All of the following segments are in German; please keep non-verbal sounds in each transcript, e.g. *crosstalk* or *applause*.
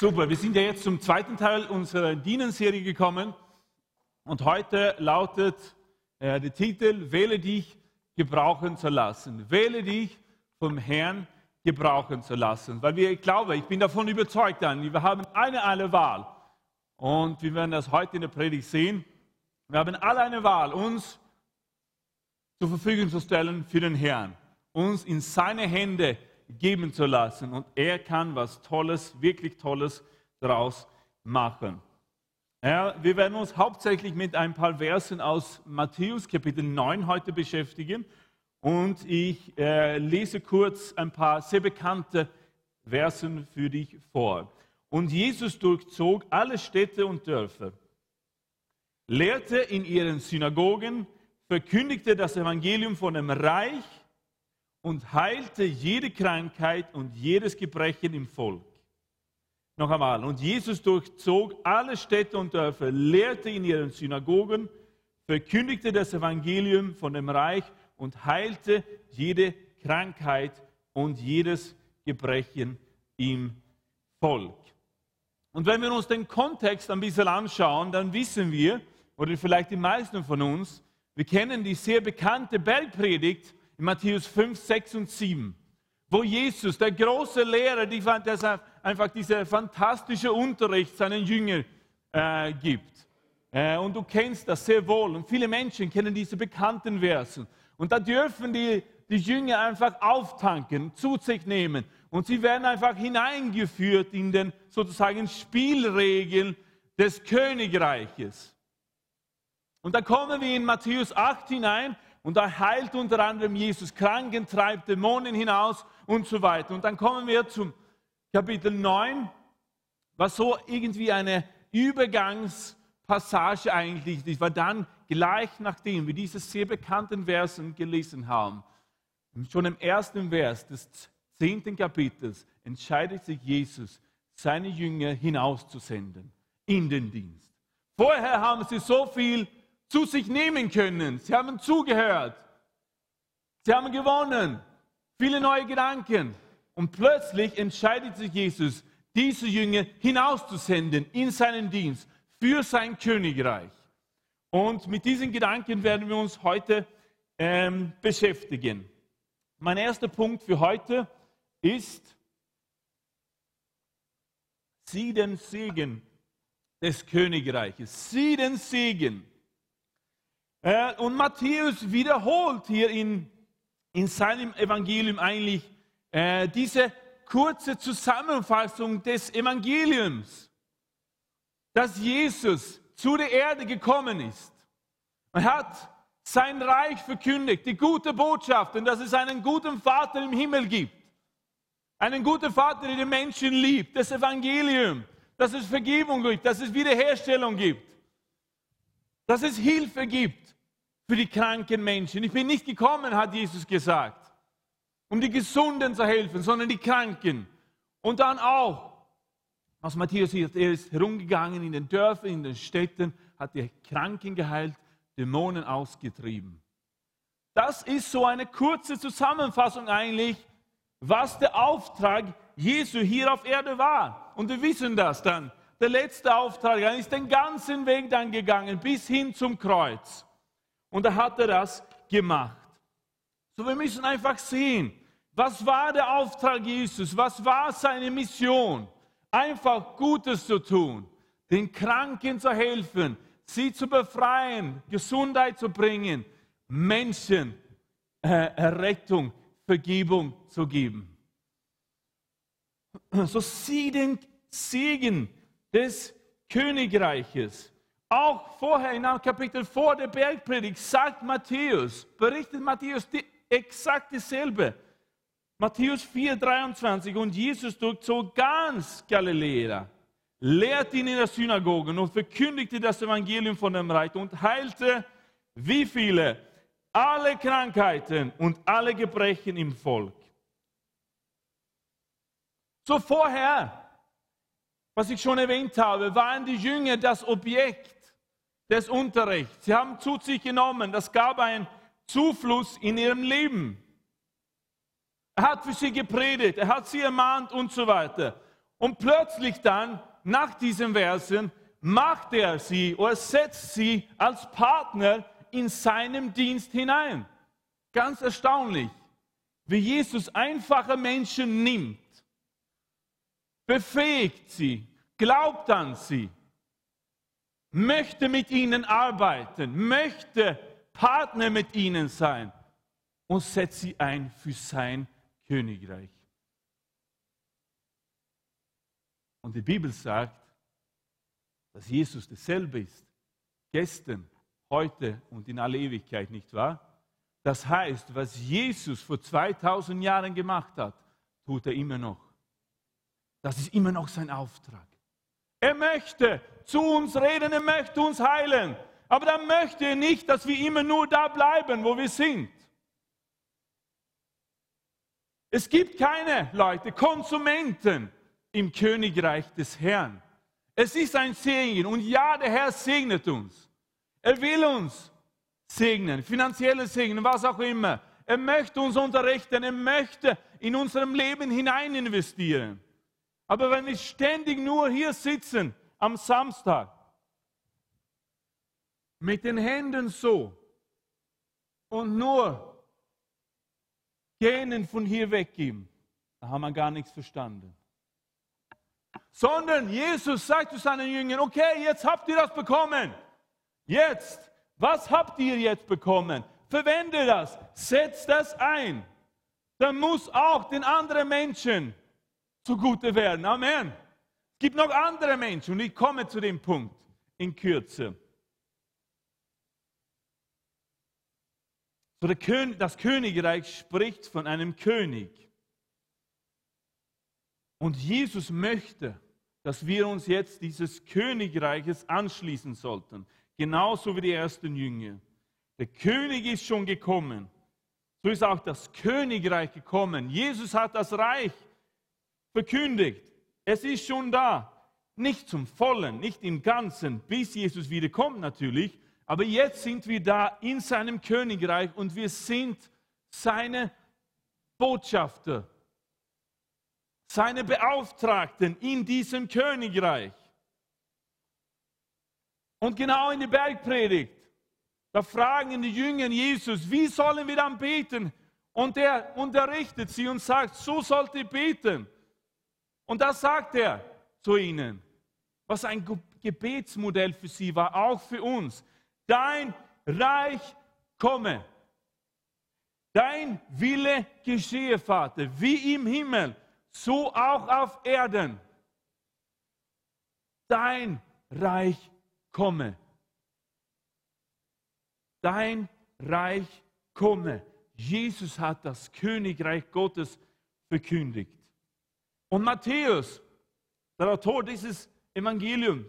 Super, wir sind ja jetzt zum zweiten Teil unserer Dienenserie gekommen und heute lautet äh, der Titel Wähle dich gebrauchen zu lassen. Wähle dich vom Herrn gebrauchen zu lassen. Weil wir, ich glaube, ich bin davon überzeugt, dann, wir haben eine, eine Wahl. Und wir werden das heute in der Predigt sehen. Wir haben alle eine Wahl, uns zur Verfügung zu stellen für den Herrn, uns in seine Hände zu geben zu lassen. Und er kann was Tolles, wirklich Tolles daraus machen. Ja, wir werden uns hauptsächlich mit ein paar Versen aus Matthäus Kapitel 9 heute beschäftigen. Und ich äh, lese kurz ein paar sehr bekannte Versen für dich vor. Und Jesus durchzog alle Städte und Dörfer, lehrte in ihren Synagogen, verkündigte das Evangelium von dem Reich und heilte jede Krankheit und jedes Gebrechen im Volk. Noch einmal, und Jesus durchzog alle Städte und Dörfer, lehrte in ihren Synagogen, verkündigte das Evangelium von dem Reich und heilte jede Krankheit und jedes Gebrechen im Volk. Und wenn wir uns den Kontext ein bisschen anschauen, dann wissen wir, oder vielleicht die meisten von uns, wir kennen die sehr bekannte Bergpredigt in Matthäus 5, 6 und 7, wo Jesus, der große Lehrer, die, der einfach dieser fantastische Unterricht seinen Jüngern äh, gibt. Äh, und du kennst das sehr wohl. Und viele Menschen kennen diese bekannten Versen. Und da dürfen die, die Jünger einfach auftanken, zu sich nehmen. Und sie werden einfach hineingeführt in den sozusagen Spielregeln des Königreiches. Und da kommen wir in Matthäus 8 hinein und da heilt unter anderem Jesus Kranken, treibt Dämonen hinaus und so weiter. Und dann kommen wir zum Kapitel 9, was so irgendwie eine Übergangspassage eigentlich ist, weil dann gleich nachdem wir diese sehr bekannten Versen gelesen haben, schon im ersten Vers des zehnten Kapitels entscheidet sich Jesus, seine Jünger hinauszusenden in den Dienst. Vorher haben sie so viel zu sich nehmen können. Sie haben zugehört. Sie haben gewonnen. Viele neue Gedanken. Und plötzlich entscheidet sich Jesus, diese Jünger hinauszusenden in seinen Dienst für sein Königreich. Und mit diesen Gedanken werden wir uns heute ähm, beschäftigen. Mein erster Punkt für heute ist, sieh den Segen des Königreiches. Sieh den Segen. Äh, und Matthäus wiederholt hier in, in seinem Evangelium eigentlich äh, diese kurze Zusammenfassung des Evangeliums, dass Jesus zu der Erde gekommen ist. Er hat sein Reich verkündigt, die gute Botschaft und dass es einen guten Vater im Himmel gibt. Einen guten Vater, der die Menschen liebt, das Evangelium, dass es Vergebung gibt, dass es Wiederherstellung gibt, dass es Hilfe gibt für die kranken Menschen. Ich bin nicht gekommen, hat Jesus gesagt, um die Gesunden zu helfen, sondern die Kranken. Und dann auch, was Matthäus hier, er ist herumgegangen in den Dörfern, in den Städten, hat die Kranken geheilt, Dämonen ausgetrieben. Das ist so eine kurze Zusammenfassung eigentlich, was der Auftrag Jesu hier auf Erde war. Und wir wissen das dann. Der letzte Auftrag, er ist den ganzen Weg dann gegangen, bis hin zum Kreuz. Und da hat er das gemacht. So, wir müssen einfach sehen, was war der Auftrag Jesus? Was war seine Mission? Einfach Gutes zu tun, den Kranken zu helfen, sie zu befreien, Gesundheit zu bringen, Menschen äh, Rettung, Vergebung zu geben. So sieh den Segen des Königreiches. Auch vorher in einem Kapitel vor der Bergpredigt sagt Matthäus, berichtet Matthäus die, exakt dasselbe. Matthäus 4, 23. Und Jesus durchzog ganz Galiläa, lehrte ihn in der Synagogen und verkündigte das Evangelium von dem Reich und heilte wie viele? Alle Krankheiten und alle Gebrechen im Volk. So vorher, was ich schon erwähnt habe, waren die Jünger das Objekt des Unterrichts. Sie haben zu sich genommen, das gab einen Zufluss in ihrem Leben. Er hat für sie gepredigt, er hat sie ermahnt und so weiter. Und plötzlich dann, nach diesen Versen, macht er sie oder setzt sie als Partner in seinem Dienst hinein. Ganz erstaunlich, wie Jesus einfache Menschen nimmt, befähigt sie, glaubt an sie, möchte mit ihnen arbeiten, möchte Partner mit ihnen sein und setzt sie ein für sein Königreich. Und die Bibel sagt, dass Jesus dasselbe ist, gestern, heute und in aller Ewigkeit, nicht wahr? Das heißt, was Jesus vor 2000 Jahren gemacht hat, tut er immer noch. Das ist immer noch sein Auftrag. Er möchte zu uns reden, er möchte uns heilen. Aber dann möchte er nicht, dass wir immer nur da bleiben, wo wir sind. Es gibt keine Leute, Konsumenten im Königreich des Herrn. Es ist ein Segen und ja, der Herr segnet uns. Er will uns segnen, finanzielle Segen, was auch immer. Er möchte uns unterrichten, er möchte in unserem Leben hinein investieren. Aber wenn wir ständig nur hier sitzen am Samstag mit den Händen so und nur gähnen von hier weggeben, dann haben wir gar nichts verstanden. Sondern Jesus sagt zu seinen Jüngern, okay, jetzt habt ihr das bekommen. Jetzt was habt ihr jetzt bekommen? Verwende das, setzt das ein. Dann muss auch den anderen Menschen zugute werden. Amen. Gibt noch andere Menschen und ich komme zu dem Punkt in Kürze. So das Königreich spricht von einem König. Und Jesus möchte, dass wir uns jetzt dieses Königreiches anschließen sollten genauso wie die ersten Jünger. Der König ist schon gekommen. So ist auch das Königreich gekommen. Jesus hat das Reich verkündigt. Es ist schon da. Nicht zum Vollen, nicht im Ganzen, bis Jesus wiederkommt natürlich. Aber jetzt sind wir da in seinem Königreich und wir sind seine Botschafter, seine Beauftragten in diesem Königreich. Und genau in der Bergpredigt, da fragen die Jünger Jesus, wie sollen wir dann beten? Und er unterrichtet sie und sagt, so sollt ihr beten. Und das sagt er zu ihnen, was ein Gebetsmodell für sie war, auch für uns. Dein Reich komme. Dein Wille geschehe, Vater, wie im Himmel, so auch auf Erden. Dein Reich komme. Dein Reich komme. Jesus hat das Königreich Gottes verkündigt. Und Matthäus, der Autor dieses Evangeliums,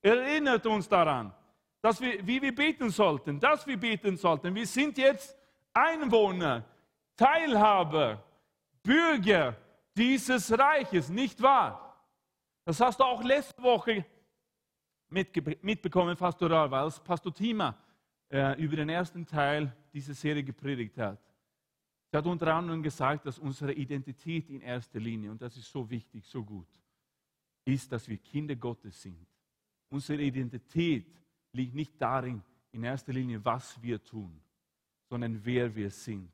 erinnert uns daran, dass wir, wie wir beten sollten, dass wir beten sollten. Wir sind jetzt Einwohner, Teilhaber, Bürger dieses Reiches, nicht wahr? Das hast du auch letzte Woche mitbekommen, pastoral, weil Pastor Tima äh, über den ersten Teil dieser Serie gepredigt hat. Er hat unter anderem gesagt, dass unsere Identität in erster Linie, und das ist so wichtig, so gut, ist, dass wir Kinder Gottes sind. Unsere Identität liegt nicht darin, in erster Linie, was wir tun, sondern wer wir sind.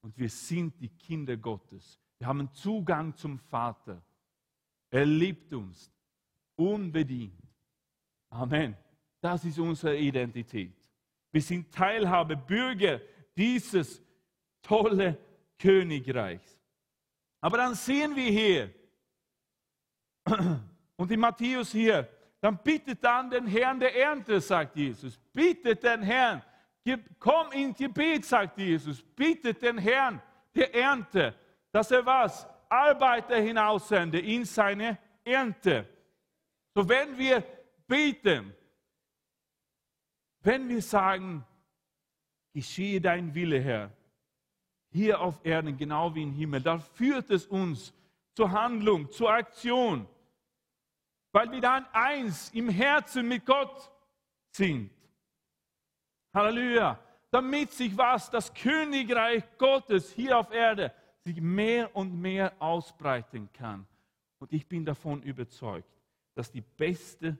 Und wir sind die Kinder Gottes. Wir haben Zugang zum Vater. Er liebt uns unbedingt. Amen. Das ist unsere Identität. Wir sind Teilhabe, Bürger dieses tolle Königreichs. Aber dann sehen wir hier, *clears throat* und in Matthäus hier, dann bittet dann den Herrn der Ernte, sagt Jesus. Bittet den Herrn. Komm in Gebet, sagt Jesus. Bittet den Herrn der Ernte, dass er was? Arbeiter hinaussende in seine Ernte. So wenn wir beten, wenn wir sagen, geschehe dein Wille, Herr, hier auf Erden genau wie im Himmel, dann führt es uns zur Handlung, zur Aktion, weil wir dann eins im Herzen mit Gott sind. Halleluja. Damit sich was, das Königreich Gottes hier auf Erde, sich mehr und mehr ausbreiten kann. Und ich bin davon überzeugt, dass die beste,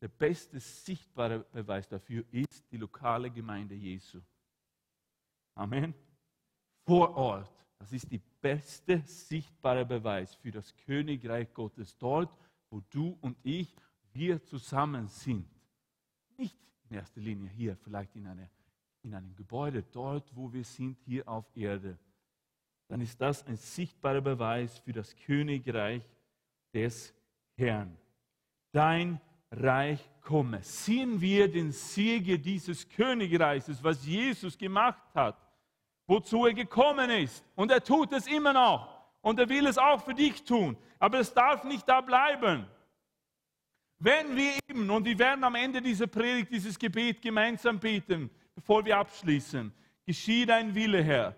der beste sichtbare Beweis dafür ist die lokale Gemeinde Jesu. Amen. Vor Ort. Das ist die beste sichtbare Beweis für das Königreich Gottes. Dort, wo du und ich, wir zusammen sind. Nicht in erster Linie hier, vielleicht in, eine, in einem Gebäude, dort, wo wir sind, hier auf Erde. Dann ist das ein sichtbarer Beweis für das Königreich des Herrn. Dein Reich komme. Sehen wir den Siege dieses Königreiches, was Jesus gemacht hat, wozu er gekommen ist. Und er tut es immer noch. Und er will es auch für dich tun. Aber es darf nicht da bleiben. Wenn wir eben, und wir werden am Ende dieser Predigt dieses Gebet gemeinsam beten, bevor wir abschließen, geschieht ein Wille, Herr.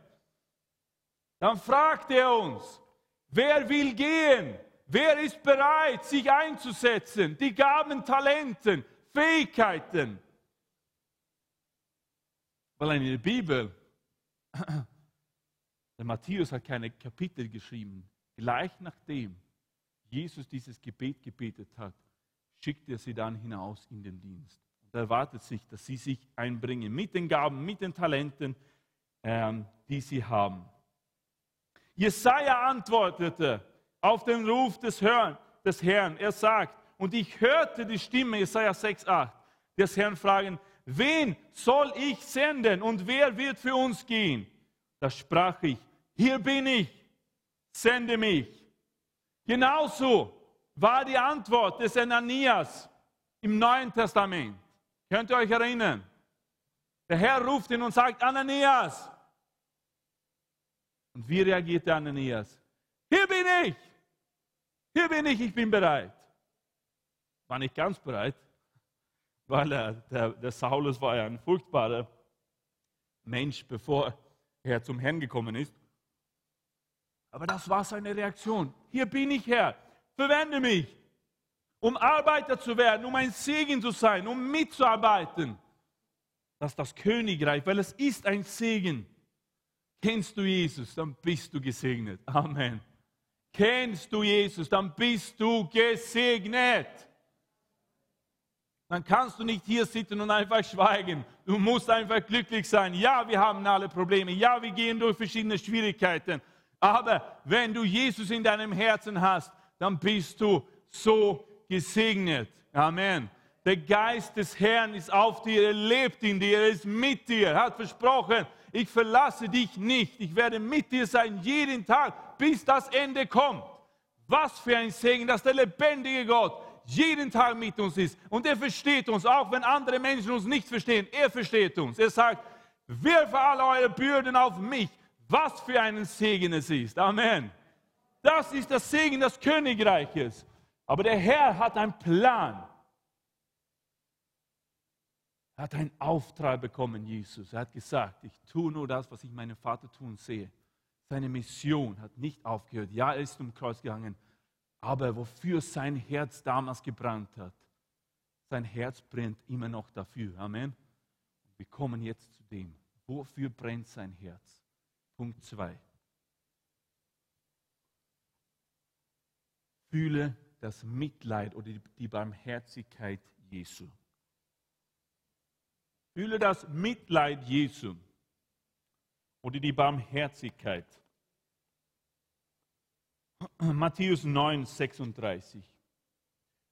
Dann fragt er uns, wer will gehen? Wer ist bereit, sich einzusetzen? Die Gaben, Talenten, Fähigkeiten. Weil in der Bibel, der Matthäus hat keine Kapitel geschrieben. Gleich nachdem Jesus dieses Gebet gebetet hat, schickt er sie dann hinaus in den Dienst. Und erwartet sich, dass sie sich einbringen mit den Gaben, mit den Talenten, ähm, die sie haben. Jesaja antwortete, auf den Ruf des, Herrn, des Herrn. Er sagt, und ich hörte die Stimme, Jesaja 6,8, des Herrn fragen, wen soll ich senden und wer wird für uns gehen? Da sprach ich, hier bin ich, sende mich. Genauso war die Antwort des Ananias im Neuen Testament. Könnt ihr euch erinnern? Der Herr ruft ihn und sagt, Ananias. Und wie reagiert der Ananias? Hier bin ich. Hier bin ich, ich bin bereit. War nicht ganz bereit, weil er, der, der Saulus war ja ein furchtbarer Mensch, bevor er zum Herrn gekommen ist. Aber das war seine Reaktion. Hier bin ich, Herr, verwende mich, um Arbeiter zu werden, um ein Segen zu sein, um mitzuarbeiten. Das ist das Königreich, weil es ist ein Segen. Kennst du Jesus, dann bist du gesegnet. Amen. Kennst du Jesus, dann bist du gesegnet. Dann kannst du nicht hier sitzen und einfach schweigen. Du musst einfach glücklich sein. Ja, wir haben alle Probleme. Ja, wir gehen durch verschiedene Schwierigkeiten. Aber wenn du Jesus in deinem Herzen hast, dann bist du so gesegnet. Amen. Der Geist des Herrn ist auf dir, er lebt in dir, er ist mit dir, er hat versprochen, ich verlasse dich nicht, ich werde mit dir sein jeden Tag, bis das Ende kommt. Was für ein Segen, dass der lebendige Gott jeden Tag mit uns ist. Und er versteht uns, auch wenn andere Menschen uns nicht verstehen. Er versteht uns. Er sagt, wirf alle eure Bürden auf mich. Was für ein Segen es ist. Amen. Das ist das Segen des Königreiches. Aber der Herr hat einen Plan. Er hat einen Auftrag bekommen, Jesus. Er hat gesagt, ich tue nur das, was ich meinen Vater tun sehe. Seine Mission hat nicht aufgehört. Ja, er ist zum Kreuz gegangen, aber wofür sein Herz damals gebrannt hat, sein Herz brennt immer noch dafür. Amen. Wir kommen jetzt zu dem. Wofür brennt sein Herz? Punkt 2. Fühle das Mitleid oder die Barmherzigkeit Jesu. Fühle das Mitleid Jesu oder die Barmherzigkeit. *clears throat* Matthäus 9, 36.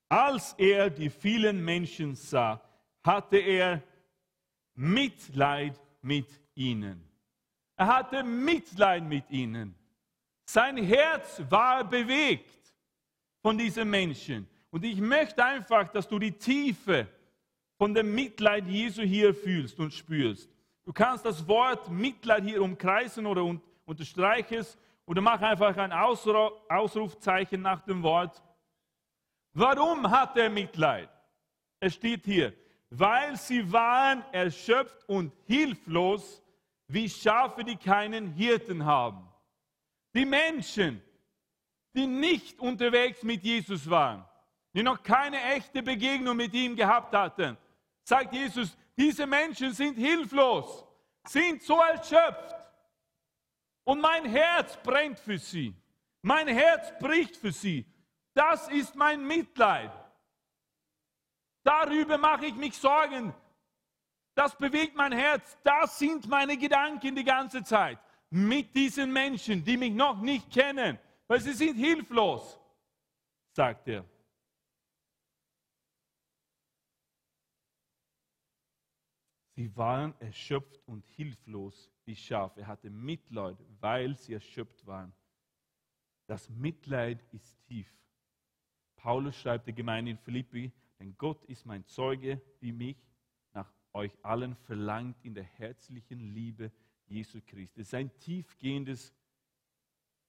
Als er die vielen Menschen sah, hatte er Mitleid mit ihnen. Er hatte Mitleid mit ihnen. Sein Herz war bewegt von diesen Menschen. Und ich möchte einfach, dass du die Tiefe von dem Mitleid Jesu hier fühlst und spürst. Du kannst das Wort Mitleid hier umkreisen oder unterstreichen oder mach einfach ein Ausrufzeichen nach dem Wort. Warum hat er Mitleid? Es steht hier, weil sie waren erschöpft und hilflos, wie Schafe, die keinen Hirten haben. Die Menschen, die nicht unterwegs mit Jesus waren, die noch keine echte Begegnung mit ihm gehabt hatten, sagt Jesus, diese Menschen sind hilflos, sind so erschöpft. Und mein Herz brennt für sie. Mein Herz bricht für sie. Das ist mein Mitleid. Darüber mache ich mich Sorgen. Das bewegt mein Herz. Das sind meine Gedanken die ganze Zeit. Mit diesen Menschen, die mich noch nicht kennen, weil sie sind hilflos, sagt er. Sie waren erschöpft und hilflos wie Schafe. Er hatte Mitleid, weil sie erschöpft waren. Das Mitleid ist tief. Paulus schreibt der Gemeinde in Philippi, denn Gott ist mein Zeuge, wie mich nach euch allen verlangt in der herzlichen Liebe Jesu Christi. Es ist ein tiefgehendes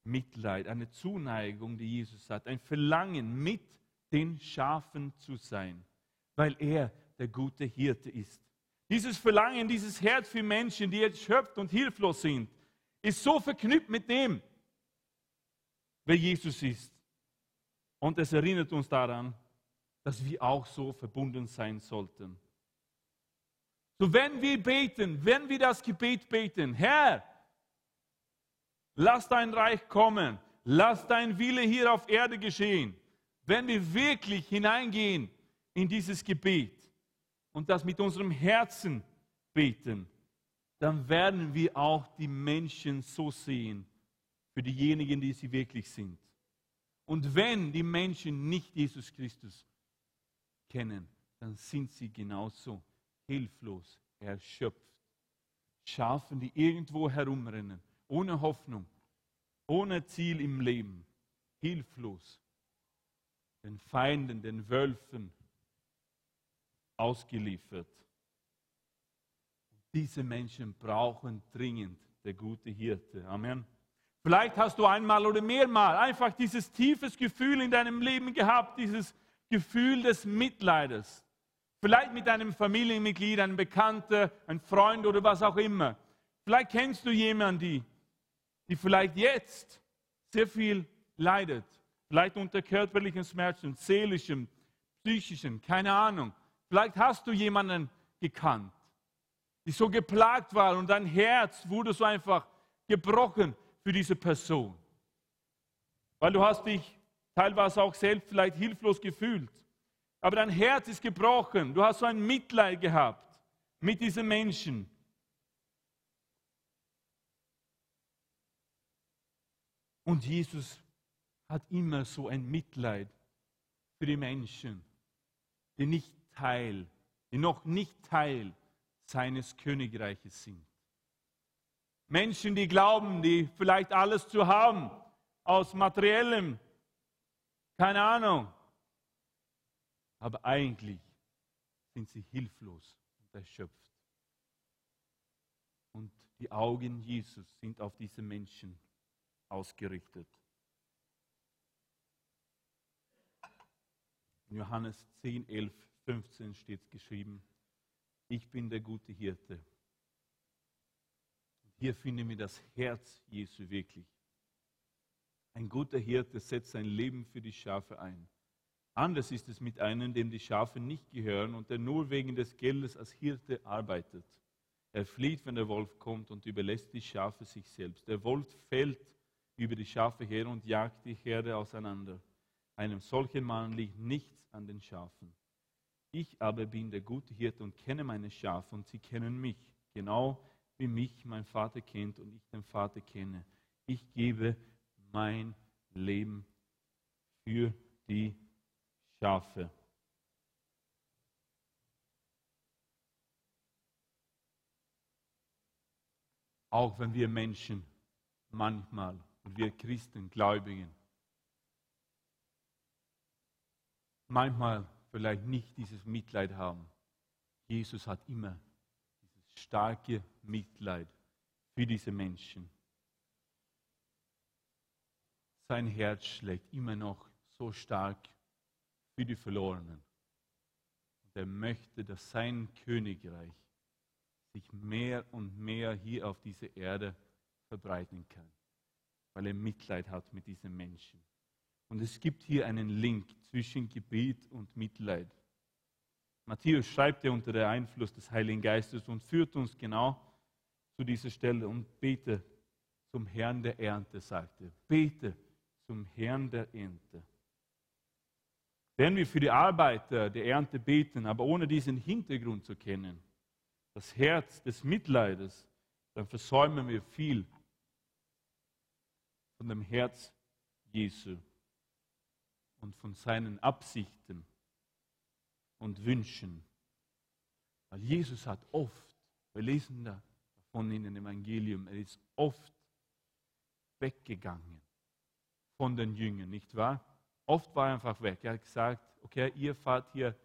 Mitleid, eine Zuneigung, die Jesus hat, ein Verlangen, mit den Schafen zu sein, weil er der gute Hirte ist. Dieses Verlangen, dieses Herz für Menschen, die jetzt schöpft und hilflos sind, ist so verknüpft mit dem, wer Jesus ist. Und es erinnert uns daran, dass wir auch so verbunden sein sollten. So, wenn wir beten, wenn wir das Gebet beten, Herr, lass dein Reich kommen, lass dein Wille hier auf Erde geschehen. Wenn wir wirklich hineingehen in dieses Gebet und das mit unserem Herzen beten, dann werden wir auch die Menschen so sehen, für diejenigen, die sie wirklich sind. Und wenn die Menschen nicht Jesus Christus kennen, dann sind sie genauso hilflos, erschöpft. Schafen, die irgendwo herumrennen, ohne Hoffnung, ohne Ziel im Leben, hilflos, den Feinden, den Wölfen ausgeliefert. Diese Menschen brauchen dringend der gute Hirte. Amen. Vielleicht hast du einmal oder mehrmal einfach dieses tiefes Gefühl in deinem Leben gehabt, dieses Gefühl des Mitleides. Vielleicht mit einem Familienmitglied, einem Bekannten, einem Freund oder was auch immer. Vielleicht kennst du jemanden, die, die vielleicht jetzt sehr viel leidet. Vielleicht unter körperlichen Schmerzen, seelischen, psychischen, keine Ahnung. Vielleicht hast du jemanden gekannt, die so geplagt war und dein Herz wurde so einfach gebrochen für diese Person. Weil du hast dich teilweise auch selbst vielleicht hilflos gefühlt. Aber dein Herz ist gebrochen. Du hast so ein Mitleid gehabt mit diesen Menschen. Und Jesus hat immer so ein Mitleid für die Menschen, die nicht Teil, die noch nicht Teil seines Königreiches sind. Menschen, die glauben, die vielleicht alles zu haben, aus materiellem, keine Ahnung. Aber eigentlich sind sie hilflos und erschöpft. Und die Augen Jesus sind auf diese Menschen ausgerichtet. Johannes 10, 11, 15 steht geschrieben, ich bin der gute Hirte. Hier finden wir das Herz Jesu wirklich. Ein guter Hirte setzt sein Leben für die Schafe ein. Anders ist es mit einem, dem die Schafe nicht gehören und der nur wegen des Geldes als Hirte arbeitet. Er flieht, wenn der Wolf kommt und überlässt die Schafe sich selbst. Der Wolf fällt über die Schafe her und jagt die Herde auseinander. Einem solchen Mann liegt nichts an den Schafen. Ich aber bin der gute Hirte und kenne meine Schafe und sie kennen mich, genau wie mich mein Vater kennt und ich den Vater kenne. Ich gebe mein Leben für die Schafe. Auch wenn wir Menschen manchmal, und wir Christen, Gläubigen, manchmal vielleicht nicht dieses Mitleid haben. Jesus hat immer starke Mitleid für diese Menschen. Sein Herz schlägt immer noch so stark für die Verlorenen. Und er möchte, dass sein Königreich sich mehr und mehr hier auf dieser Erde verbreiten kann, weil er Mitleid hat mit diesen Menschen. Und es gibt hier einen Link zwischen Gebet und Mitleid. Matthäus schreibt ja unter der Einfluss des Heiligen Geistes und führt uns genau zu dieser Stelle und bete zum Herrn der Ernte, sagt er. Bete zum Herrn der Ernte. Wenn wir für die Arbeiter der Ernte beten, aber ohne diesen Hintergrund zu kennen, das Herz des Mitleides, dann versäumen wir viel von dem Herz Jesu und von seinen Absichten und Wünschen. Weil Jesus hat oft, wir lesen davon in dem Evangelium, er ist oft weggegangen von den Jüngern, nicht wahr? Oft war er einfach weg. Er hat gesagt, okay, ihr fahrt hier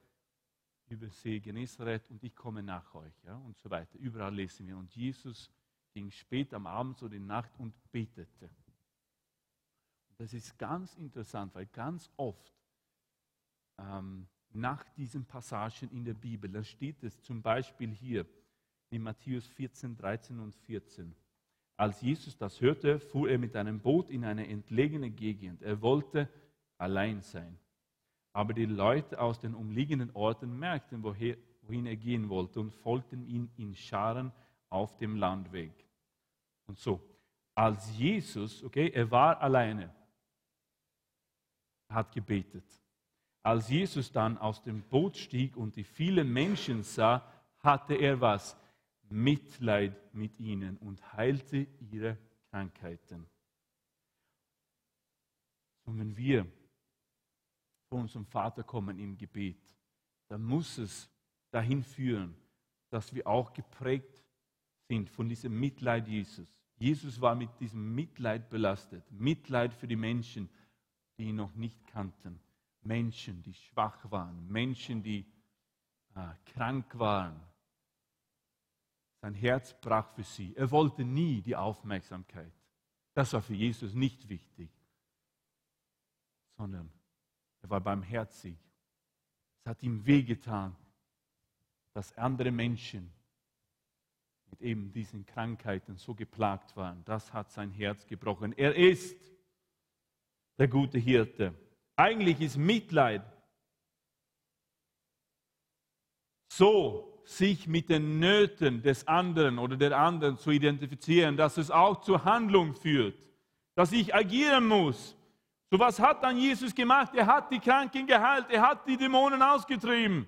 über See Genezareth und ich komme nach euch ja, und so weiter. Überall lesen wir. Und Jesus ging spät am Abend oder in Nacht und betete. Das ist ganz interessant, weil ganz oft ähm, nach diesen Passagen in der Bibel, da steht es zum Beispiel hier in Matthäus 14, 13 und 14. Als Jesus das hörte, fuhr er mit einem Boot in eine entlegene Gegend. Er wollte allein sein. Aber die Leute aus den umliegenden Orten merkten, woher, wohin er gehen wollte und folgten ihm in Scharen auf dem Landweg. Und so, als Jesus, okay, er war alleine, hat gebetet. Als Jesus dann aus dem Boot stieg und die vielen Menschen sah, hatte er was? Mitleid mit ihnen und heilte ihre Krankheiten. Und wenn wir vor unserem Vater kommen im Gebet, dann muss es dahin führen, dass wir auch geprägt sind von diesem Mitleid Jesus. Jesus war mit diesem Mitleid belastet. Mitleid für die Menschen, die ihn noch nicht kannten. Menschen, die schwach waren, Menschen, die äh, krank waren. Sein Herz brach für sie. Er wollte nie die Aufmerksamkeit. Das war für Jesus nicht wichtig, sondern er war barmherzig. Es hat ihm wehgetan, dass andere Menschen mit eben diesen Krankheiten so geplagt waren. Das hat sein Herz gebrochen. Er ist der gute Hirte. Eigentlich ist Mitleid so, sich mit den Nöten des anderen oder der anderen zu identifizieren, dass es auch zur Handlung führt, dass ich agieren muss. So was hat dann Jesus gemacht? Er hat die Kranken geheilt, er hat die Dämonen ausgetrieben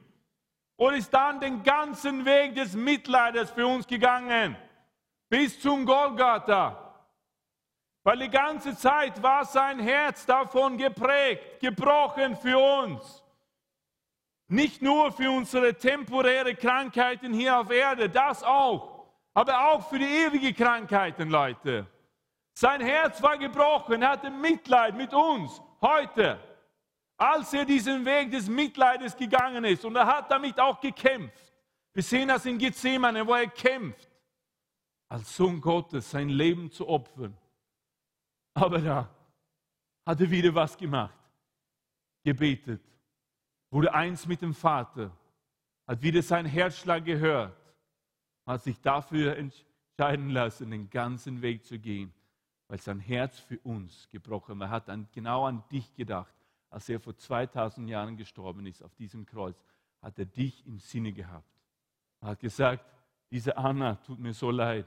und ist dann den ganzen Weg des Mitleides für uns gegangen, bis zum Golgatha. Weil die ganze Zeit war sein Herz davon geprägt, gebrochen für uns. Nicht nur für unsere temporäre Krankheiten hier auf Erde, das auch, aber auch für die ewige Krankheiten, Leute. Sein Herz war gebrochen, er hatte Mitleid mit uns heute, als er diesen Weg des Mitleides gegangen ist. Und er hat damit auch gekämpft. Wir sehen das in Gethsemane, wo er kämpft, als Sohn Gottes sein Leben zu opfern aber da hat er wieder was gemacht. Gebetet. Wurde eins mit dem Vater. Hat wieder seinen Herzschlag gehört. Hat sich dafür entscheiden lassen, den ganzen Weg zu gehen. Weil sein Herz für uns gebrochen war. Er hat an, genau an dich gedacht. Als er vor 2000 Jahren gestorben ist auf diesem Kreuz, hat er dich im Sinne gehabt. Er hat gesagt, diese Anna tut mir so leid.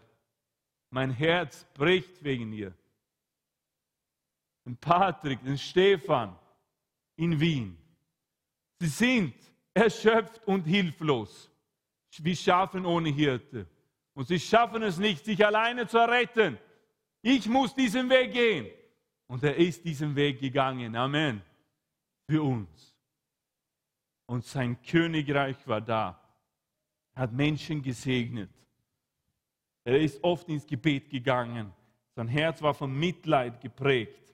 Mein Herz bricht wegen ihr den Patrick, den Stefan in Wien. Sie sind erschöpft und hilflos, wie Schafen ohne Hirte. Und sie schaffen es nicht, sich alleine zu retten. Ich muss diesen Weg gehen. Und er ist diesen Weg gegangen. Amen. Für uns. Und sein Königreich war da. Er hat Menschen gesegnet. Er ist oft ins Gebet gegangen. Sein Herz war von Mitleid geprägt.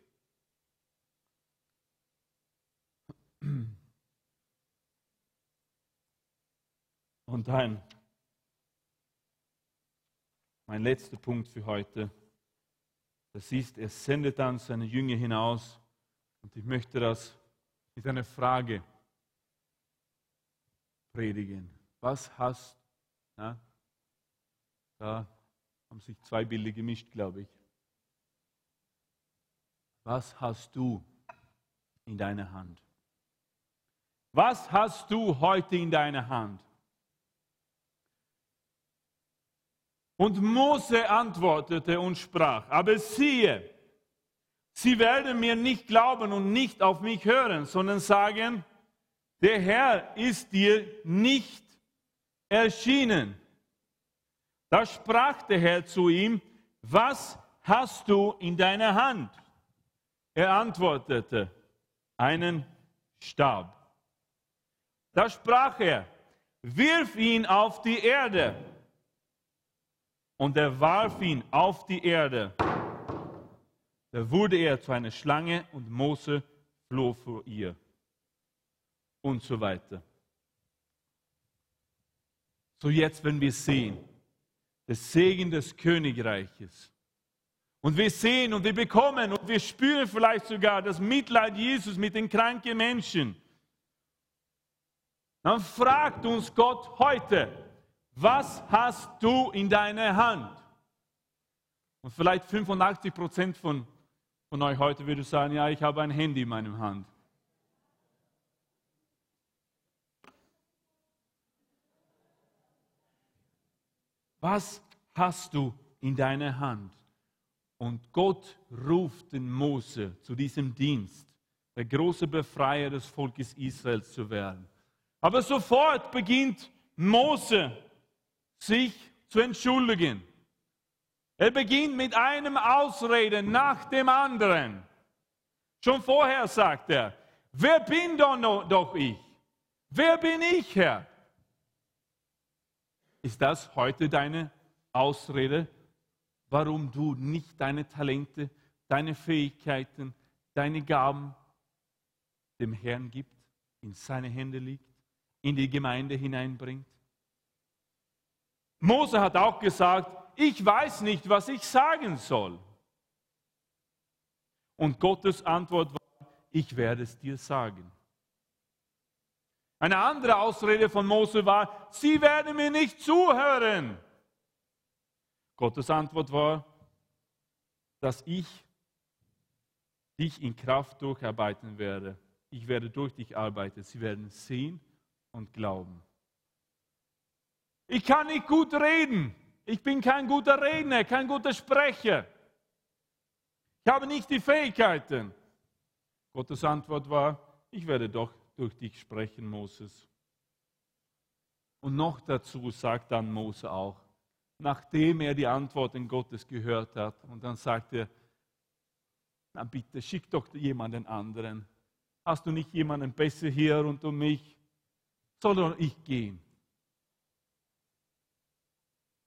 Und dann mein letzter Punkt für heute. Das ist, er sendet dann seine Jünger hinaus. Und ich möchte das mit einer Frage predigen. Was hast, na, da haben sich zwei Bilder gemischt, glaube ich. Was hast du in deiner Hand? Was hast du heute in deiner Hand? Und Mose antwortete und sprach, aber siehe, Sie werden mir nicht glauben und nicht auf mich hören, sondern sagen, der Herr ist dir nicht erschienen. Da sprach der Herr zu ihm, was hast du in deiner Hand? Er antwortete, einen Stab. Da sprach er, wirf ihn auf die Erde. Und er warf ihn auf die Erde. Da wurde er zu einer Schlange und Mose floh vor ihr. Und so weiter. So jetzt, wenn wir sehen, der Segen des Königreiches. Und wir sehen und wir bekommen und wir spüren vielleicht sogar das Mitleid Jesus mit den kranken Menschen. Dann fragt uns Gott heute, was hast du in deiner Hand? Und vielleicht 85 Prozent von von euch heute würde sagen, ja, ich habe ein Handy in meiner Hand. Was hast du in deiner Hand? Und Gott ruft den Mose zu diesem Dienst, der große Befreier des Volkes Israels zu werden. Aber sofort beginnt Mose sich zu entschuldigen. Er beginnt mit einem Ausrede nach dem anderen. Schon vorher sagt er, wer bin doch ich? Wer bin ich, Herr? Ist das heute deine Ausrede, warum du nicht deine Talente, deine Fähigkeiten, deine Gaben dem Herrn gibt, in seine Hände liegt, in die Gemeinde hineinbringt? Mose hat auch gesagt, ich weiß nicht, was ich sagen soll. Und Gottes Antwort war, ich werde es dir sagen. Eine andere Ausrede von Mose war, sie werden mir nicht zuhören. Gottes Antwort war, dass ich dich in Kraft durcharbeiten werde. Ich werde durch dich arbeiten. Sie werden sehen und glauben. Ich kann nicht gut reden. Ich bin kein guter Redner, kein guter Sprecher. Ich habe nicht die Fähigkeiten. Gottes Antwort war, ich werde doch durch dich sprechen, Moses. Und noch dazu sagt dann Mose auch, nachdem er die Antworten Gottes gehört hat, und dann sagt er, na bitte, schick doch jemanden anderen. Hast du nicht jemanden besser hier rund um mich? Soll doch ich gehen?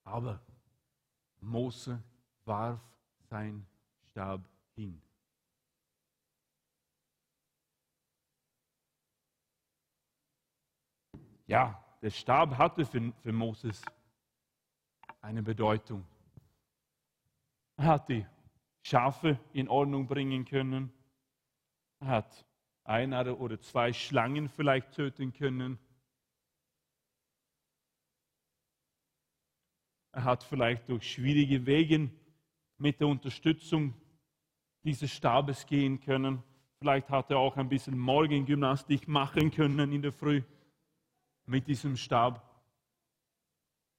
Aber Mose warf sein Stab hin. Ja, der Stab hatte für, für Moses eine Bedeutung. Er hat die Schafe in Ordnung bringen können. Er hat eine oder zwei Schlangen vielleicht töten können. Er hat vielleicht durch schwierige Wege mit der Unterstützung dieses Stabes gehen können. Vielleicht hat er auch ein bisschen Morgengymnastik machen können in der Früh mit diesem Stab.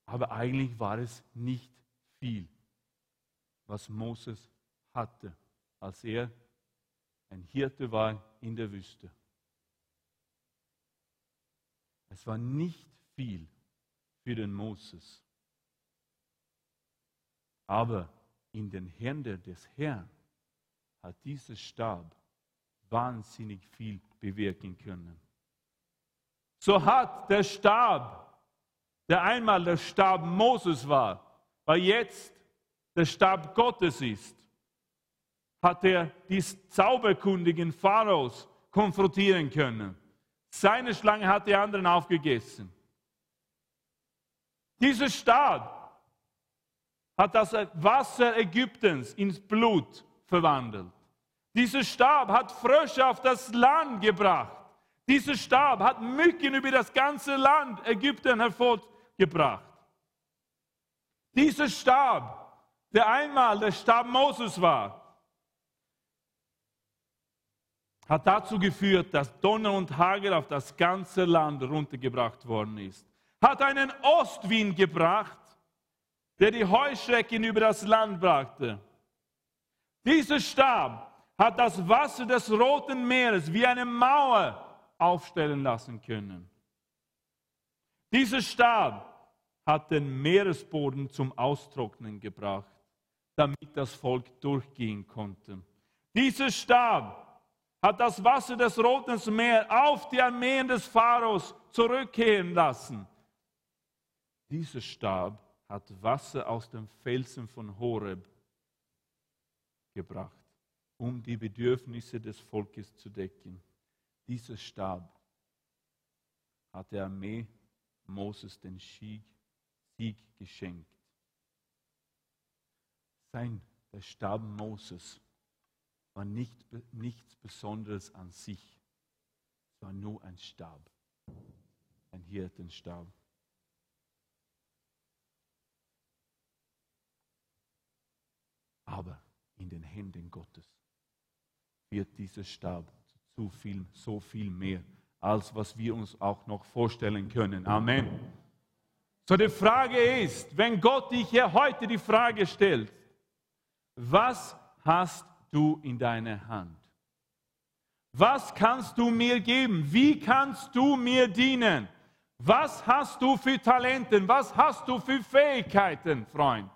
Aber eigentlich war es nicht viel, was Moses hatte, als er ein Hirte war in der Wüste. Es war nicht viel für den Moses. Aber in den Händen des Herrn hat dieser Stab wahnsinnig viel bewirken können. So hat der Stab, der einmal der Stab Moses war, weil jetzt der Stab Gottes ist, hat er die zauberkundigen Pharaos konfrontieren können. Seine Schlange hat die anderen aufgegessen. Dieser Stab hat das Wasser Ägyptens ins Blut verwandelt. Dieser Stab hat Frösche auf das Land gebracht. Dieser Stab hat Mücken über das ganze Land Ägypten hervorgebracht. Dieser Stab, der einmal der Stab Moses war, hat dazu geführt, dass Donner und Hagel auf das ganze Land runtergebracht worden ist. Hat einen Ostwind gebracht, der die Heuschrecken über das Land brachte. Dieser Stab hat das Wasser des Roten Meeres wie eine Mauer aufstellen lassen können. Dieser Stab hat den Meeresboden zum Austrocknen gebracht, damit das Volk durchgehen konnte. Dieser Stab hat das Wasser des Roten Meeres auf die Armeen des Pharaos zurückkehren lassen. Dieser Stab hat Wasser aus dem Felsen von Horeb gebracht, um die Bedürfnisse des Volkes zu decken. Dieser Stab hat der Armee Moses den Sieg, geschenkt. Sein, der Stab Moses war nicht, nichts Besonderes an sich. Es war nur ein Stab, ein Hirtenstab. Aber in den Händen Gottes wird dieser Stab zu viel, so viel mehr, als was wir uns auch noch vorstellen können. Amen. So die Frage ist, wenn Gott dich hier heute die Frage stellt, was hast du in deiner Hand? Was kannst du mir geben? Wie kannst du mir dienen? Was hast du für Talenten? Was hast du für Fähigkeiten, Freund?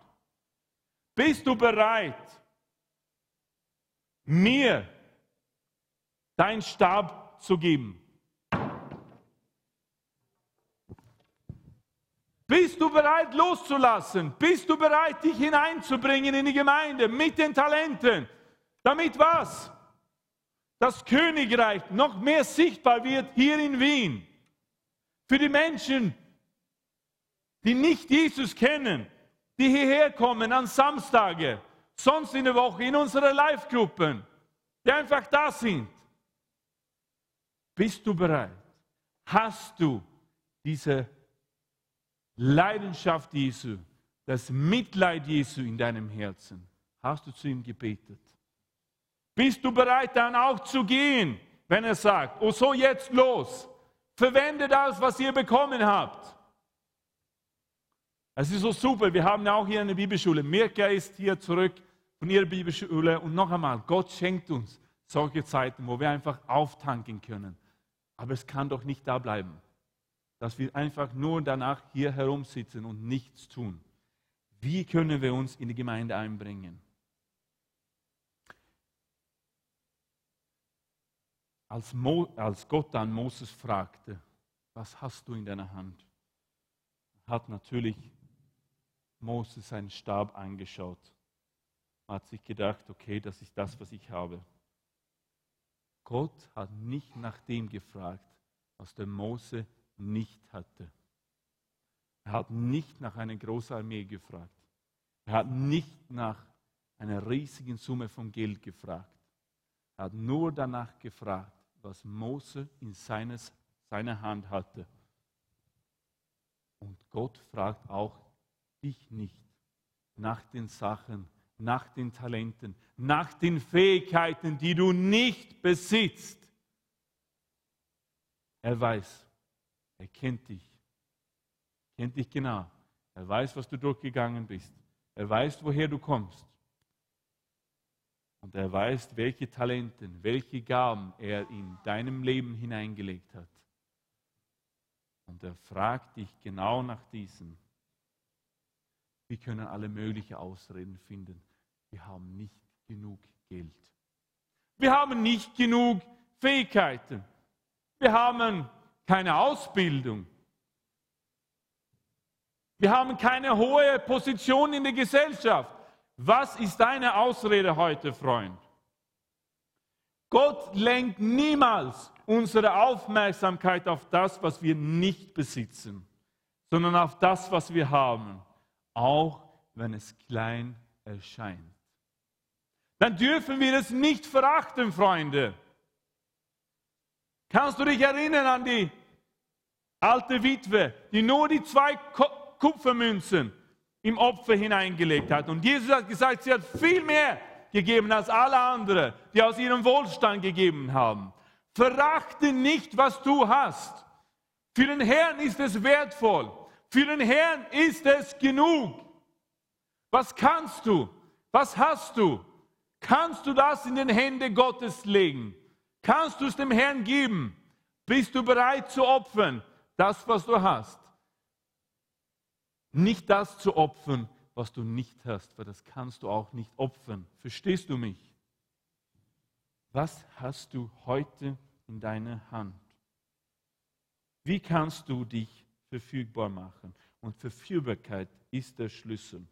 Bist du bereit, mir dein Stab zu geben? Bist du bereit loszulassen? Bist du bereit, dich hineinzubringen in die Gemeinde mit den Talenten? Damit was? Das Königreich noch mehr sichtbar wird hier in Wien. Für die Menschen, die nicht Jesus kennen, die hierher kommen an Samstage, sonst in der Woche in unsere Live-Gruppen, die einfach da sind. Bist du bereit? Hast du diese Leidenschaft Jesu, das Mitleid Jesu in deinem Herzen? Hast du zu ihm gebetet? Bist du bereit, dann auch zu gehen, wenn er sagt, oh so jetzt los, verwendet alles, was ihr bekommen habt. Es ist so super, wir haben ja auch hier eine Bibelschule. Mirka ist hier zurück von ihrer Bibelschule und noch einmal, Gott schenkt uns solche Zeiten, wo wir einfach auftanken können. Aber es kann doch nicht da bleiben, dass wir einfach nur danach hier herumsitzen und nichts tun. Wie können wir uns in die Gemeinde einbringen? Als, Mo, als Gott dann Moses fragte, was hast du in deiner Hand? Hat natürlich Moses seinen Stab angeschaut. Er hat sich gedacht, okay, das ist das, was ich habe. Gott hat nicht nach dem gefragt, was der Mose nicht hatte. Er hat nicht nach einer großen Armee gefragt. Er hat nicht nach einer riesigen Summe von Geld gefragt. Er hat nur danach gefragt, was Mose in seines, seiner Hand hatte. Und Gott fragt auch dich nicht nach den Sachen, nach den Talenten, nach den Fähigkeiten, die du nicht besitzt. Er weiß, er kennt dich, kennt dich genau. Er weiß, was du durchgegangen bist. Er weiß, woher du kommst. Und er weiß, welche Talenten, welche Gaben er in deinem Leben hineingelegt hat. Und er fragt dich genau nach diesen. Wir können alle möglichen Ausreden finden. Wir haben nicht genug Geld. Wir haben nicht genug Fähigkeiten. Wir haben keine Ausbildung. Wir haben keine hohe Position in der Gesellschaft. Was ist deine Ausrede heute, Freund? Gott lenkt niemals unsere Aufmerksamkeit auf das, was wir nicht besitzen, sondern auf das, was wir haben auch wenn es klein erscheint. Dann dürfen wir es nicht verachten, Freunde. Kannst du dich erinnern an die alte Witwe, die nur die zwei Kupfermünzen im Opfer hineingelegt hat? Und Jesus hat gesagt, sie hat viel mehr gegeben als alle anderen, die aus ihrem Wohlstand gegeben haben. Verachte nicht, was du hast. Für den Herrn ist es wertvoll. Für den Herrn ist es genug. Was kannst du? Was hast du? Kannst du das in den Hände Gottes legen? Kannst du es dem Herrn geben? Bist du bereit zu opfern, das, was du hast? Nicht das zu opfern, was du nicht hast, weil das kannst du auch nicht opfern. Verstehst du mich? Was hast du heute in deiner Hand? Wie kannst du dich verfügbar machen? Und Verfügbarkeit ist der Schlüssel.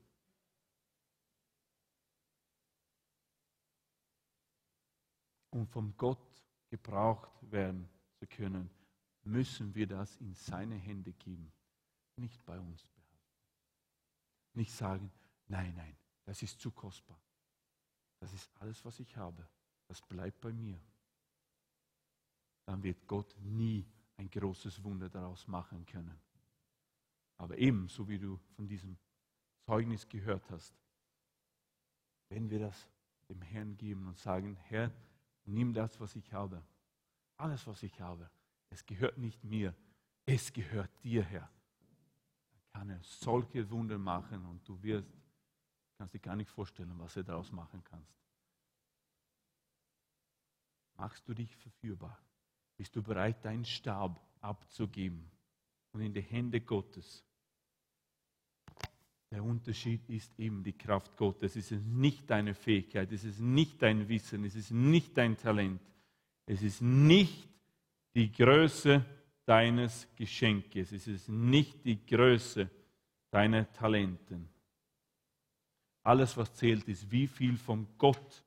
Um vom Gott gebraucht werden zu können, müssen wir das in seine Hände geben, nicht bei uns behalten. Nicht sagen, nein, nein, das ist zu kostbar. Das ist alles, was ich habe. Das bleibt bei mir. Dann wird Gott nie ein großes Wunder daraus machen können. Aber eben, so wie du von diesem Zeugnis gehört hast, wenn wir das dem Herrn geben und sagen, Herr, nimm das, was ich habe, alles, was ich habe, es gehört nicht mir, es gehört dir, Herr. Dann kann er solche Wunder machen und du wirst, kannst dir gar nicht vorstellen, was er daraus machen kannst. Machst du dich verführbar? Bist du bereit, deinen Stab abzugeben und in die Hände Gottes? Der Unterschied ist eben die Kraft Gottes. Es ist nicht deine Fähigkeit, es ist nicht dein Wissen, es ist nicht dein Talent, es ist nicht die Größe deines Geschenkes, es ist nicht die Größe deiner Talenten. Alles, was zählt, ist, wie viel von Gott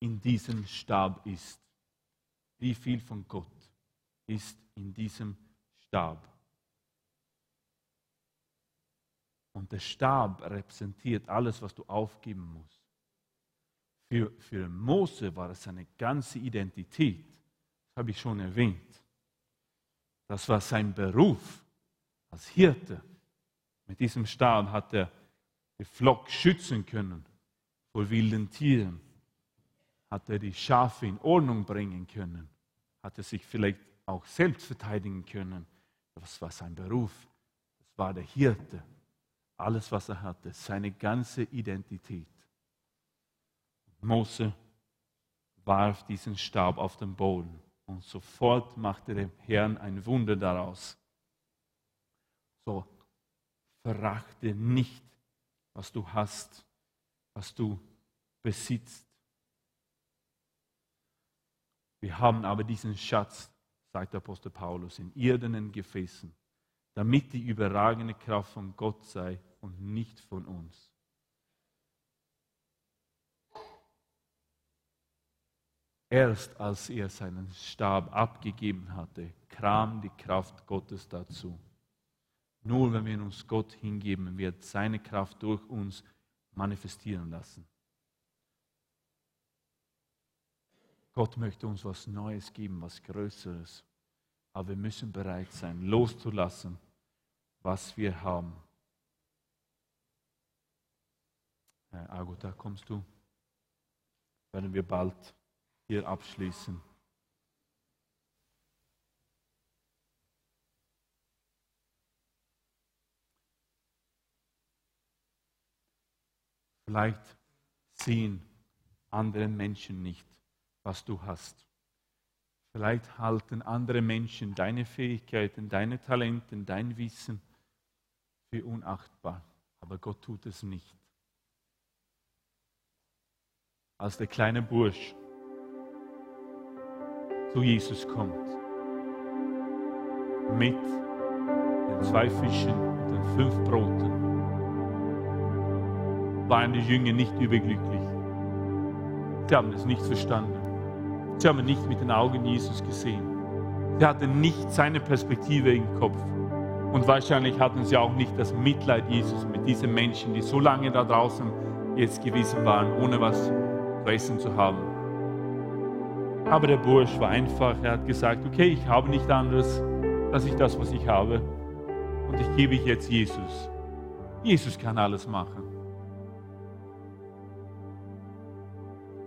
in diesem Stab ist. Wie viel von Gott ist in diesem Stab? Und der Stab repräsentiert alles, was du aufgeben musst. Für, für Mose war es seine ganze Identität. Das habe ich schon erwähnt. Das war sein Beruf als Hirte. Mit diesem Stab hat er die Flock schützen können vor wilden Tieren hat er die Schafe in Ordnung bringen können, hat er sich vielleicht auch selbst verteidigen können. Das war sein Beruf, das war der Hirte. Alles, was er hatte, seine ganze Identität. Mose warf diesen Stab auf den Boden und sofort machte der Herrn ein Wunder daraus. So, verachte nicht, was du hast, was du besitzt. Wir haben aber diesen Schatz, sagt der Apostel Paulus, in irdenen Gefäßen, damit die überragende Kraft von Gott sei und nicht von uns. Erst als er seinen Stab abgegeben hatte, kam die Kraft Gottes dazu. Nur wenn wir uns Gott hingeben, wird seine Kraft durch uns manifestieren lassen. Gott möchte uns was Neues geben, was Größeres. Aber wir müssen bereit sein, loszulassen, was wir haben. Herr Ago, da kommst du. Werden wir bald hier abschließen. Vielleicht sehen andere Menschen nicht, was du hast. Vielleicht halten andere Menschen deine Fähigkeiten, deine Talente, dein Wissen für unachtbar, aber Gott tut es nicht. Als der kleine Bursch zu Jesus kommt, mit den zwei Fischen und den fünf Broten, waren die Jünger nicht überglücklich. Sie haben es nicht verstanden. Sie haben nicht mit den Augen Jesus gesehen. Sie hatten nicht seine Perspektive im Kopf. Und wahrscheinlich hatten sie auch nicht das Mitleid Jesus mit diesen Menschen, die so lange da draußen jetzt gewesen waren, ohne was zu essen zu haben. Aber der Bursch war einfach, er hat gesagt, okay, ich habe nicht anderes, als ich das, was ich habe. Und ich gebe ich jetzt Jesus. Jesus kann alles machen.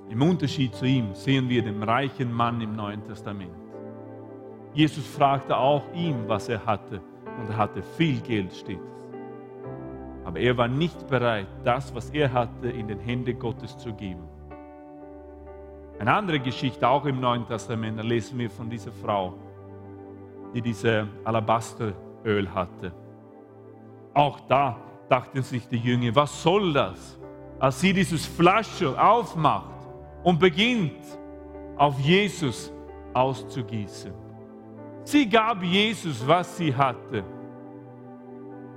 Im Unterschied zu ihm sehen wir den reichen Mann im Neuen Testament. Jesus fragte auch ihn, was er hatte, und er hatte viel Geld, steht es. Aber er war nicht bereit, das, was er hatte, in den Hände Gottes zu geben. Eine andere Geschichte, auch im Neuen Testament, da lesen wir von dieser Frau, die diese Alabasteröl hatte. Auch da dachten sich die Jünger, was soll das? Als sie dieses Flasche aufmacht und beginnt auf Jesus auszugießen. Sie gab Jesus, was sie hatte.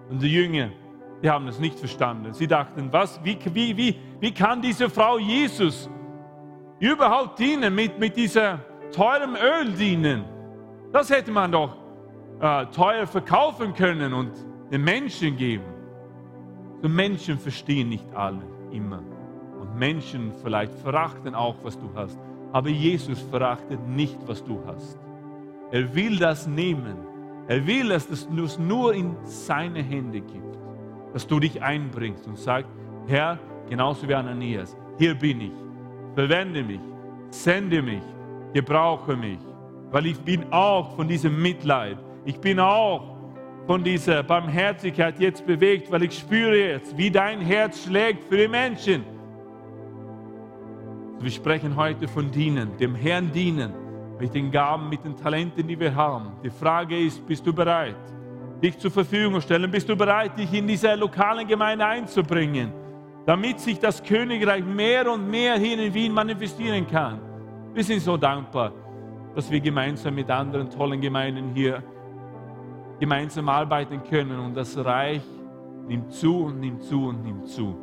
Und die Jünger, die haben es nicht verstanden. Sie dachten, was, wie, wie, wie, wie kann diese Frau Jesus überhaupt dienen, mit, mit dieser teuren Öl dienen? Das hätte man doch äh, teuer verkaufen können und den Menschen geben. So Menschen verstehen nicht alle immer. Und Menschen vielleicht verachten auch, was du hast. Aber Jesus verachtet nicht, was du hast. Er will das nehmen. Er will, dass du es nur in seine Hände gibst. Dass du dich einbringst und sagst, Herr, genauso wie Ananias, hier bin ich. Verwende mich, sende mich, gebrauche mich. Weil ich bin auch von diesem Mitleid, ich bin auch von dieser Barmherzigkeit jetzt bewegt, weil ich spüre jetzt, wie dein Herz schlägt für die Menschen. Wir sprechen heute von Dienen, dem Herrn dienen, mit den Gaben, mit den Talenten, die wir haben. Die Frage ist, bist du bereit, dich zur Verfügung zu stellen? Bist du bereit, dich in diese lokalen Gemeinde einzubringen, damit sich das Königreich mehr und mehr hier in Wien manifestieren kann? Wir sind so dankbar, dass wir gemeinsam mit anderen tollen Gemeinden hier gemeinsam arbeiten können und das Reich nimmt zu und nimmt zu und nimmt zu.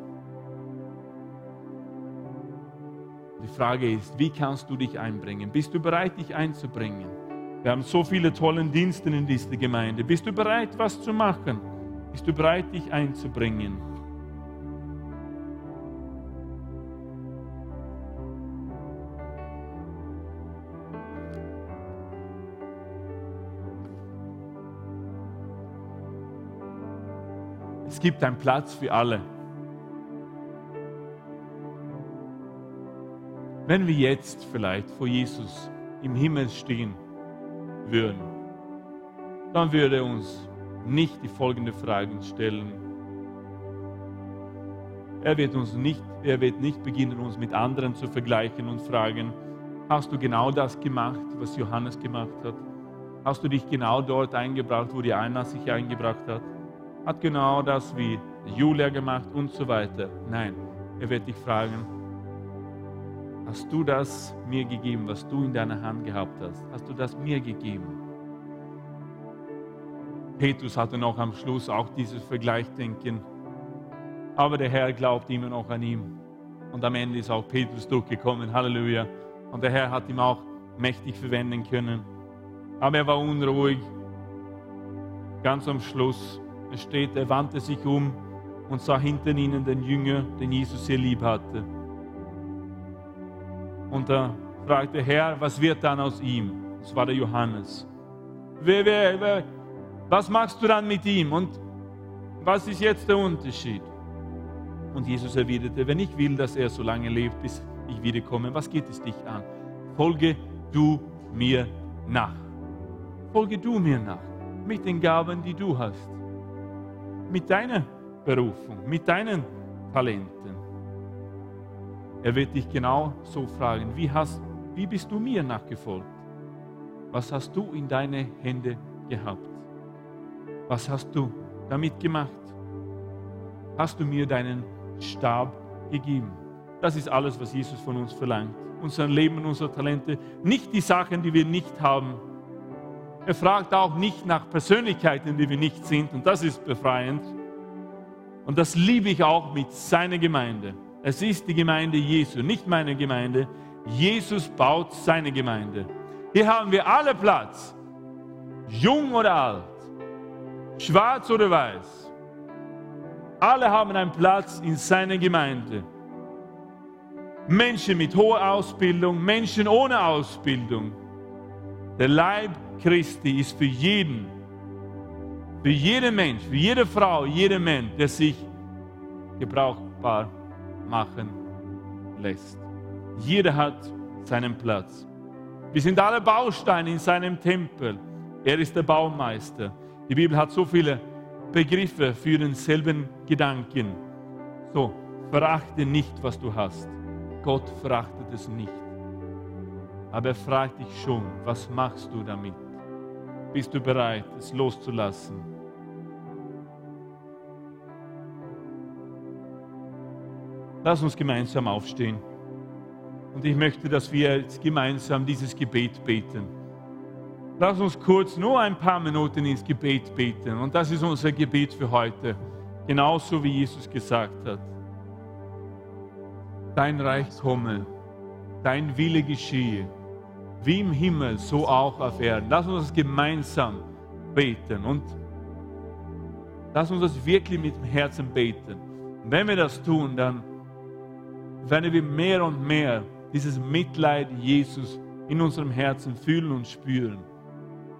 Die Frage ist, wie kannst du dich einbringen? Bist du bereit, dich einzubringen? Wir haben so viele tolle Dienste in dieser Gemeinde. Bist du bereit, was zu machen? Bist du bereit, dich einzubringen? Gibt einen Platz für alle. Wenn wir jetzt vielleicht vor Jesus im Himmel stehen würden, dann würde er uns nicht die folgende Fragen stellen. Er wird, uns nicht, er wird nicht beginnen, uns mit anderen zu vergleichen und fragen, hast du genau das gemacht, was Johannes gemacht hat? Hast du dich genau dort eingebracht, wo die Anna sich eingebracht hat? Hat genau das wie Julia gemacht und so weiter? Nein, er wird dich fragen, hast du das mir gegeben, was du in deiner Hand gehabt hast? Hast du das mir gegeben? Petrus hatte noch am Schluss auch dieses Vergleichdenken. Aber der Herr glaubt immer noch an ihm. Und am Ende ist auch Petrus durchgekommen. Halleluja. Und der Herr hat ihm auch mächtig verwenden können. Aber er war unruhig. Ganz am Schluss es steht, er wandte sich um und sah hinter ihnen den Jünger, den Jesus sehr lieb hatte. Und er fragte, Herr, was wird dann aus ihm? Das war der Johannes. Wer, wer, wer, was machst du dann mit ihm? Und was ist jetzt der Unterschied? Und Jesus erwiderte, wenn ich will, dass er so lange lebt, bis ich wiederkomme, was geht es dich an? Folge du mir nach. Folge du mir nach mit den Gaben, die du hast. Mit deiner Berufung, mit deinen Talenten. Er wird dich genau so fragen, wie, hast, wie bist du mir nachgefolgt? Was hast du in deine Hände gehabt? Was hast du damit gemacht? Hast du mir deinen Stab gegeben? Das ist alles, was Jesus von uns verlangt. Unser Leben, unsere Talente, nicht die Sachen, die wir nicht haben. Er fragt auch nicht nach Persönlichkeiten, die wir nicht sind. Und das ist befreiend. Und das liebe ich auch mit seiner Gemeinde. Es ist die Gemeinde Jesu, nicht meine Gemeinde. Jesus baut seine Gemeinde. Hier haben wir alle Platz. Jung oder alt, schwarz oder weiß. Alle haben einen Platz in seiner Gemeinde. Menschen mit hoher Ausbildung, Menschen ohne Ausbildung. Der Leib Christi ist für jeden, für jeden Mensch, für jede Frau, jeden Mann, der sich gebrauchbar machen lässt. Jeder hat seinen Platz. Wir sind alle Bausteine in seinem Tempel. Er ist der Baumeister. Die Bibel hat so viele Begriffe für denselben Gedanken. So, verachte nicht, was du hast. Gott verachtet es nicht. Aber er fragt dich schon, was machst du damit? Bist du bereit, es loszulassen? Lass uns gemeinsam aufstehen. Und ich möchte, dass wir jetzt gemeinsam dieses Gebet beten. Lass uns kurz nur ein paar Minuten ins Gebet beten. Und das ist unser Gebet für heute. Genauso wie Jesus gesagt hat. Dein Reich komme, dein Wille geschehe, wie im Himmel, so auch auf Erden. Lass uns das gemeinsam beten und lass uns das wirklich mit dem Herzen beten. Und wenn wir das tun, dann werden wir mehr und mehr dieses Mitleid Jesus in unserem Herzen fühlen und spüren.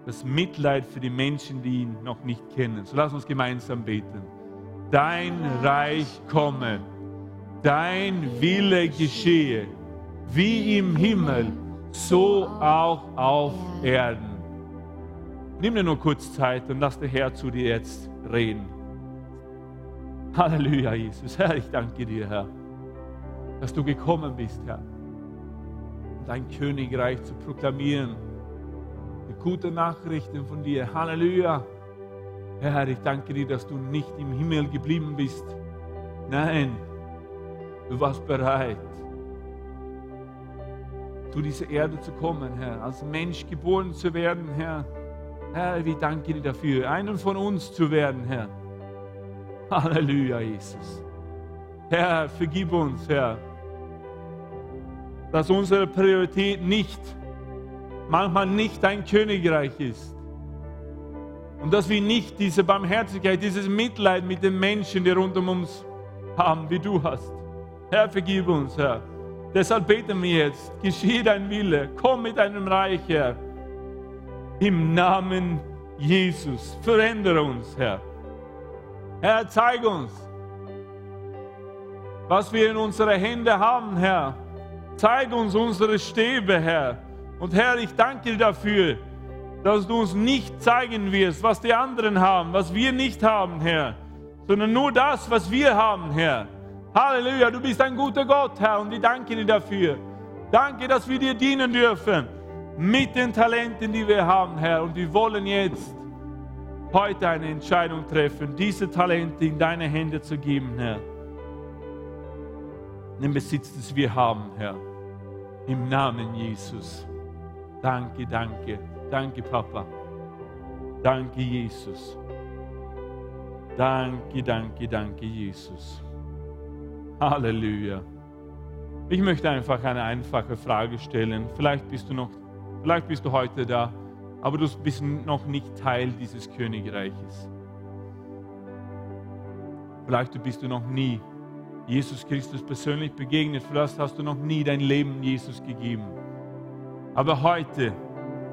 Das Mitleid für die Menschen, die ihn noch nicht kennen. So lass uns gemeinsam beten. Dein Reich komme, dein Wille geschehe, wie im Himmel, so auch auf Erden. Nimm dir nur kurz Zeit und lass der Herr zu dir jetzt reden. Halleluja, Jesus. Herr, ich danke dir, Herr, dass du gekommen bist, Herr, um dein Königreich zu proklamieren. Die gute Nachrichten von dir. Halleluja. Herr, ich danke dir, dass du nicht im Himmel geblieben bist. Nein, du warst bereit, zu dieser Erde zu kommen, Herr, als Mensch geboren zu werden, Herr. Herr, wir danken dir dafür, einen von uns zu werden, Herr. Halleluja, Jesus. Herr, vergib uns, Herr, dass unsere Priorität nicht, manchmal nicht dein Königreich ist. Und dass wir nicht diese Barmherzigkeit, dieses Mitleid mit den Menschen, die rund um uns haben, wie du hast. Herr, vergib uns, Herr. Deshalb beten wir jetzt, geschehe dein Wille, komm mit deinem Reich, Herr. Im Namen Jesus, verändere uns, Herr. Herr, zeig uns, was wir in unsere Hände haben, Herr. Zeig uns unsere Stäbe, Herr. Und Herr, ich danke dir dafür, dass du uns nicht zeigen wirst, was die anderen haben, was wir nicht haben, Herr, sondern nur das, was wir haben, Herr. Halleluja, du bist ein guter Gott, Herr, und ich danke dir dafür. Danke, dass wir dir dienen dürfen mit den Talenten, die wir haben, Herr. Und wir wollen jetzt heute eine Entscheidung treffen, diese Talente in deine Hände zu geben, Herr. Den Besitz, das wir haben, Herr. Im Namen Jesus. Danke, danke, danke, Papa. Danke, Jesus. Danke, danke, danke, Jesus. Halleluja. Ich möchte einfach eine einfache Frage stellen. Vielleicht bist du noch, vielleicht bist du heute da, aber du bist noch nicht Teil dieses Königreiches. Vielleicht bist du noch nie Jesus Christus persönlich begegnet. Vielleicht hast du noch nie dein Leben Jesus gegeben. Aber heute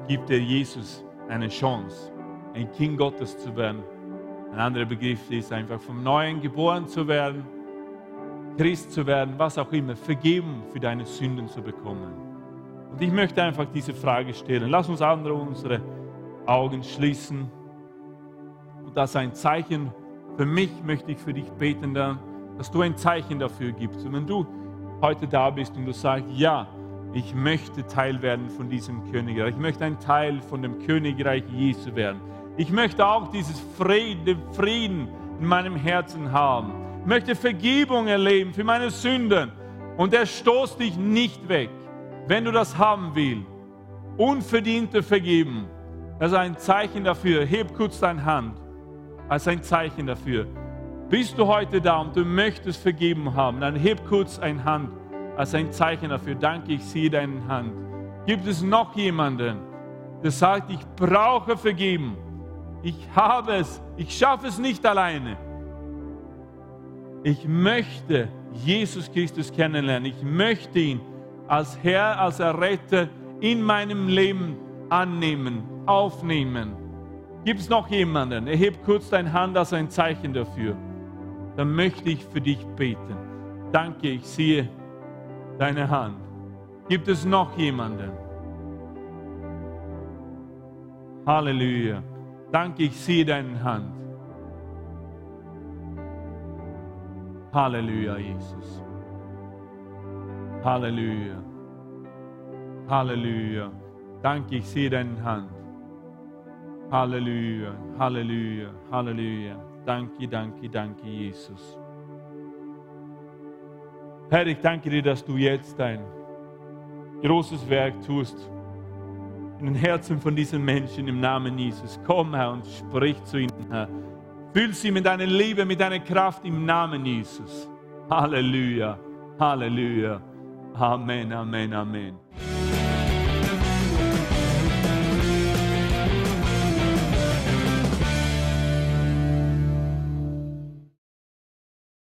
gibt dir Jesus eine Chance, ein Kind Gottes zu werden. Ein anderer Begriff ist einfach vom Neuen geboren zu werden Christ zu werden, was auch immer, vergeben für deine Sünden zu bekommen. Und ich möchte einfach diese Frage stellen. Lass uns andere unsere Augen schließen. Und das ein Zeichen für mich möchte ich für dich beten, dass du ein Zeichen dafür gibst. Und wenn du heute da bist und du sagst, ja, ich möchte Teil werden von diesem Königreich, ich möchte ein Teil von dem Königreich Jesu werden. Ich möchte auch dieses Frieden, Frieden in meinem Herzen haben möchte Vergebung erleben für meine Sünden. Und er stoßt dich nicht weg, wenn du das haben willst. Unverdiente Vergeben. Das ist ein Zeichen dafür. Heb kurz deine Hand als ein Zeichen dafür. Bist du heute da und du möchtest vergeben haben, dann heb kurz eine Hand als ein Zeichen dafür. Danke, ich sehe deine Hand. Gibt es noch jemanden, der sagt, ich brauche vergeben. Ich habe es, ich schaffe es nicht alleine ich möchte Jesus Christus kennenlernen. Ich möchte ihn als Herr, als Erretter in meinem Leben annehmen, aufnehmen. Gibt es noch jemanden? Erheb kurz deine Hand als ein Zeichen dafür. Dann möchte ich für dich beten. Danke, ich sehe deine Hand. Gibt es noch jemanden? Halleluja. Danke, ich sehe deine Hand. Halleluja, Jesus. Halleluja. Halleluja. Danke, ich sehe deine Hand. Halleluja, Halleluja, Halleluja. Danke, danke, danke, Jesus. Herr, ich danke dir, dass du jetzt dein großes Werk tust in den Herzen von diesen Menschen im Namen Jesus. Komm, Herr, und sprich zu ihnen, Herr. Füll sie mit deiner Liebe, mit deiner Kraft im Namen Jesus. Halleluja, Halleluja. Amen, Amen, Amen.